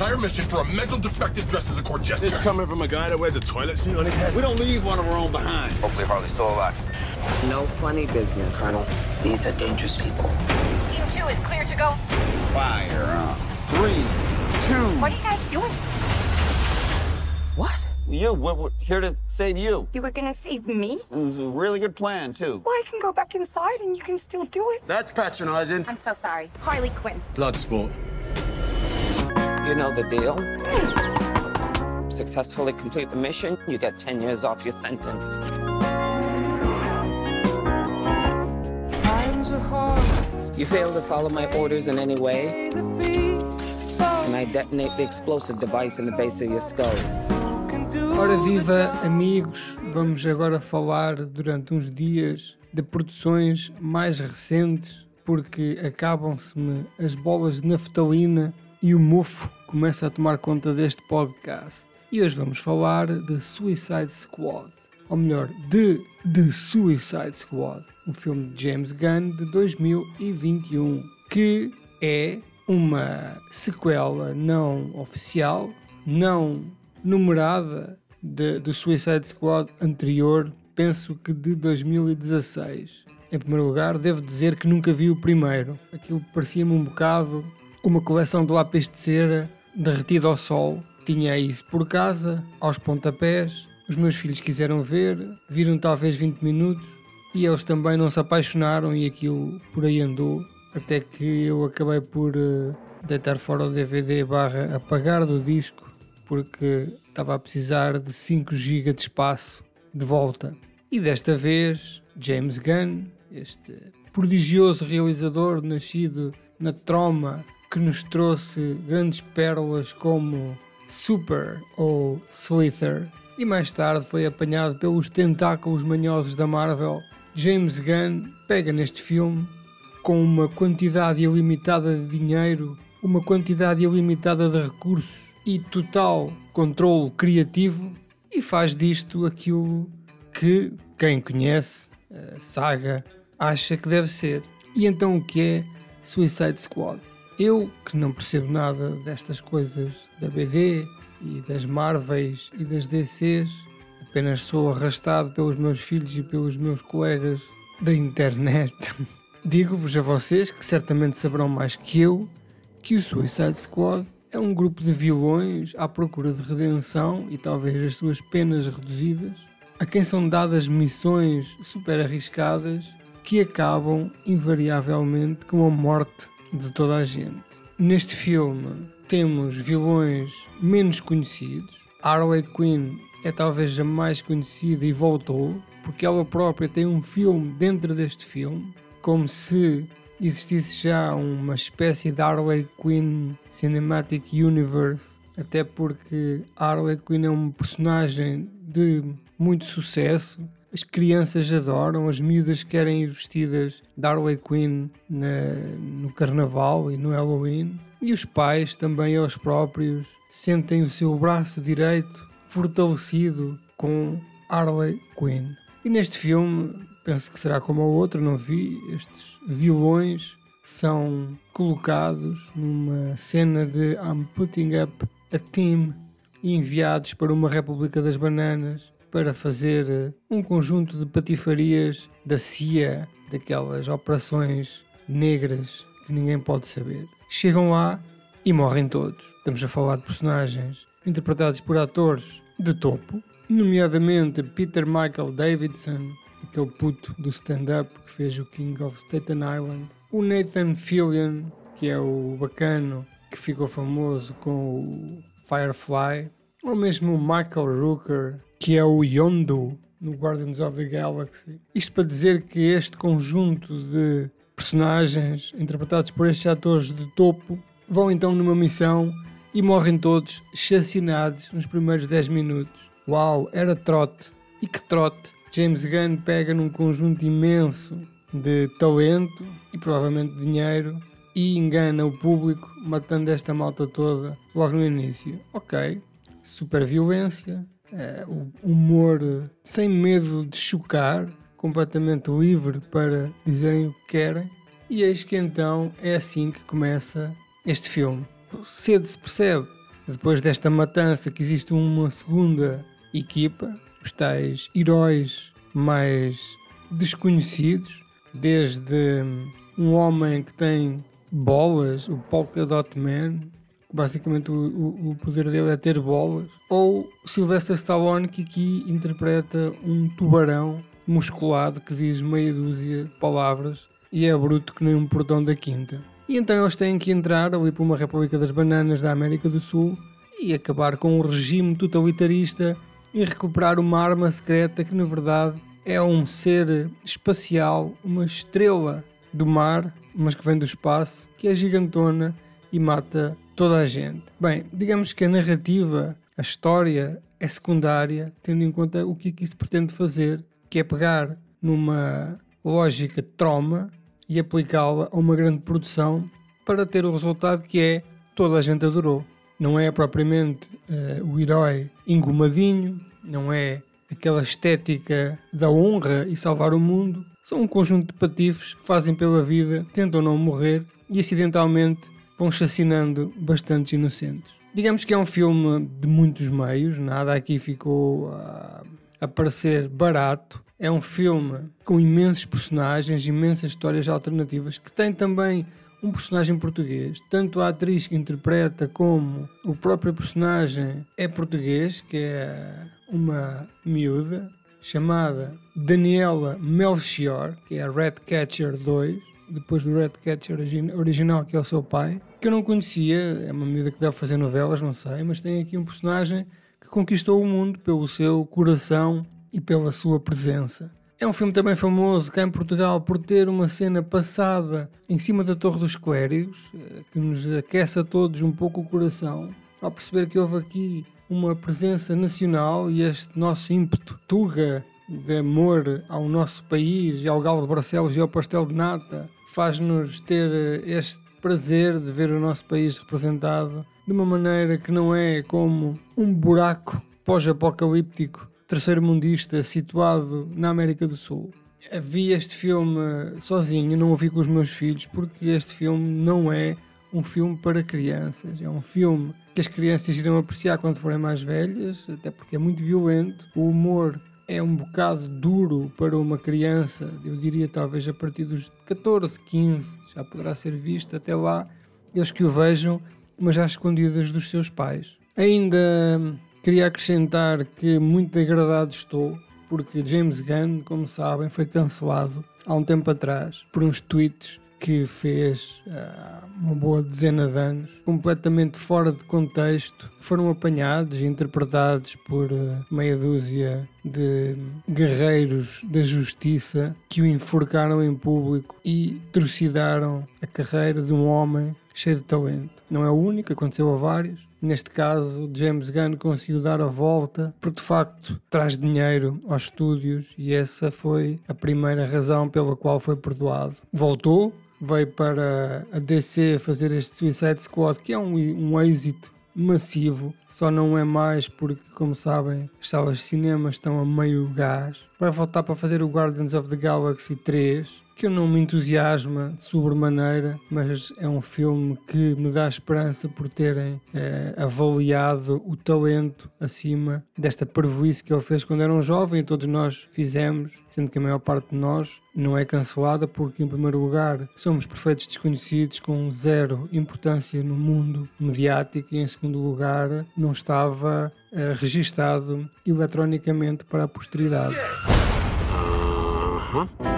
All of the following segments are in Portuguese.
entire mission for a mental defective dressed as a court jester. It's coming from a guy that wears a toilet seat on his head. We don't leave one of our own behind. Hopefully Harley's still alive. No funny business, Colonel. These are dangerous people. Team two is clear to go. Fire on. Three, two. What are you guys doing? What? You, we're, we're here to save you. You were gonna save me? It was a really good plan, too. Well, I can go back inside and you can still do it. That's patronizing. I'm so sorry. Harley Quinn. Blood sport. You know the deal. Successfully complete the mission, you get 10 years off your sentence. You fail to follow my orders in any way, and I detonate the explosive device in the base of your skull. Ora viva amigos, vamos agora falar durante uns dias de produções mais recentes porque acabam-se-me as bolas de naftalina e o mofo começa a tomar conta deste podcast. E hoje vamos falar de Suicide Squad, ou melhor, de The Suicide Squad, um filme de James Gunn de 2021, que é uma sequela não oficial, não numerada de, do Suicide Squad anterior, penso que de 2016. Em primeiro lugar, devo dizer que nunca vi o primeiro. Aquilo parecia-me um bocado uma coleção de lápis de cera derretido ao sol. Tinha isso por casa, aos pontapés. Os meus filhos quiseram ver, viram talvez 20 minutos e eles também não se apaixonaram e aquilo por aí andou. Até que eu acabei por uh, deitar fora o DVD barra apagar do disco porque estava a precisar de 5 GB de espaço de volta. E desta vez, James Gunn, este prodigioso realizador nascido na Troma, que nos trouxe grandes pérolas como Super ou Slither, e mais tarde foi apanhado pelos tentáculos manhosos da Marvel, James Gunn pega neste filme com uma quantidade ilimitada de dinheiro, uma quantidade ilimitada de recursos e total controle criativo e faz disto aquilo que quem conhece a saga acha que deve ser. E então o que é Suicide Squad? Eu, que não percebo nada destas coisas da BD e das Marvels e das DCs, apenas sou arrastado pelos meus filhos e pelos meus colegas da internet. Digo-vos a vocês, que certamente saberão mais que eu, que o Suicide Squad é um grupo de vilões à procura de redenção e talvez as suas penas reduzidas, a quem são dadas missões super arriscadas que acabam invariavelmente com a morte de toda a gente. Neste filme temos vilões menos conhecidos. Harley Quinn é talvez a mais conhecida e voltou, porque ela própria tem um filme dentro deste filme, como se existisse já uma espécie de Harley Quinn Cinematic Universe, até porque Harley Quinn é um personagem de muito sucesso. As crianças adoram, as miúdas querem ir vestidas de Harley Quinn na, no Carnaval e no Halloween. E os pais, também eles próprios, sentem o seu braço direito fortalecido com Harley Quinn. E neste filme, penso que será como o outro, não vi, estes vilões são colocados numa cena de I'm putting up a team enviados para uma República das Bananas para fazer um conjunto de patifarias da CIA, daquelas operações negras que ninguém pode saber. Chegam lá e morrem todos. Estamos a falar de personagens interpretados por atores de topo, nomeadamente Peter Michael Davidson, aquele puto do stand-up que fez o King of Staten Island, o Nathan Fillion, que é o bacano que ficou famoso com o Firefly, ou mesmo o Michael Rooker, que é o Yondu no Guardians of the Galaxy. Isto para dizer que este conjunto de personagens interpretados por estes atores de topo vão então numa missão e morrem todos chacinados nos primeiros 10 minutos. Uau, era trote! E que trote! James Gunn pega num conjunto imenso de talento e provavelmente dinheiro e engana o público matando esta malta toda logo no início. Ok, super violência, uh, humor sem medo de chocar, completamente livre para dizerem o que querem. E eis que então é assim que começa este filme. Cedo se percebe depois desta matança, que existe uma segunda equipa, os tais heróis mais desconhecidos, desde um homem que tem bolas, o Polka Dot Man, basicamente o, o, o, poder dele é ter bolas, ou Sylvester Stallone que aqui interpreta um tubarão musculado que diz meia dúzia de palavras e é bruto que nem um portão da quinta. E então eles têm que entrar ali para uma República das Bananas da América do Sul e acabar com um regime totalitarista e recuperar uma arma secreta que na verdade é um ser espacial, uma estrela do mar, mas que vem do espaço, que é gigantona e mata toda a gente. Bem, digamos que a narrativa, a história é secundária, tendo em conta o que aqui se pretende fazer, que é pegar numa lógica de trauma e aplicá-la a uma grande produção para ter o resultado que é toda a gente adorou. Não é propriamente uh, o herói engomadinho, não é aquela estética da honra e salvar o mundo. São um conjunto de patifes que fazem pela vida, tentam não morrer e acidentalmente vão chacinando bastantes inocentes. Digamos que é um filme de muitos meios, nada aqui ficou a, a parecer barato. É um filme com imensos personagens, imensas histórias alternativas, que tem também um personagem português. Tanto a atriz que interpreta como o próprio personagem é português, que é uma miúda chamada Daniela Melchior, que é a Red Catcher 2 depois do Red Catcher original, que é o seu pai, que eu não conhecia, é uma medida que deve fazer novelas, não sei, mas tem aqui um personagem que conquistou o mundo pelo seu coração e pela sua presença. É um filme também famoso cá em Portugal por ter uma cena passada em cima da Torre dos Clérigos, eh, que nos aquece a todos um pouco o coração, ao perceber que houve aqui uma presença nacional e este nosso ímpeto tuga de amor ao nosso país e ao galo de Barcelos e ao pastel de nata faz-nos ter eh, este prazer de ver o nosso país representado de uma maneira que não é como um buraco pós-apocalíptico terceiro-mundista situado na América do Sul. Vi este filme sozinho, não o vi com os meus filhos, porque este filme não é um filme para crianças. É um filme que as crianças irão apreciar quando forem mais velhas, até porque é muito violento. O humor é um bocado duro para uma criança, eu diria talvez a partir dos 14, 15, já poderá ser visto até lá, eles que o vejam, mas já escondidas dos seus pais. Ainda queria acrescentar que muito agradado estou, porque James Gunn, como sabem, foi cancelado há um tempo atrás por uns tweets que fez uh, uma boa dezena de anos, completamente fora de contexto, foram apanhados e interpretados por uh, meia dúzia de guerreiros da justiça que o enforcaram em público e trucidaram a carreira de um homem cheio de talento. Não é o único, aconteceu a vários. Neste caso, James Gunn conseguiu dar a volta porque de facto traz dinheiro aos estúdios e essa foi a primeira razão pela qual foi perdoado. Voltou, veio para a DC fazer este Suicide Squad, que é um, um êxito massivo, só não é mais porque, como sabem, as salas de cinema estão a meio gás. Vai voltar para fazer o Guardians of the Galaxy 3, que não me entusiasma de sobremaneira, mas é um filme que me dá esperança por terem eh, avaliado o talento acima desta parvoíce que ele fez quando era um jovem e todos nós fizemos, sendo que a maior parte de nós não é cancelada porque, em primeiro lugar, somos perfeitos desconhecidos com zero importância no mundo mediático e, em segundo lugar, não estava eh, registado eletronicamente para a posteridade. Uh -huh.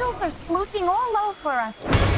Are splooching all over us.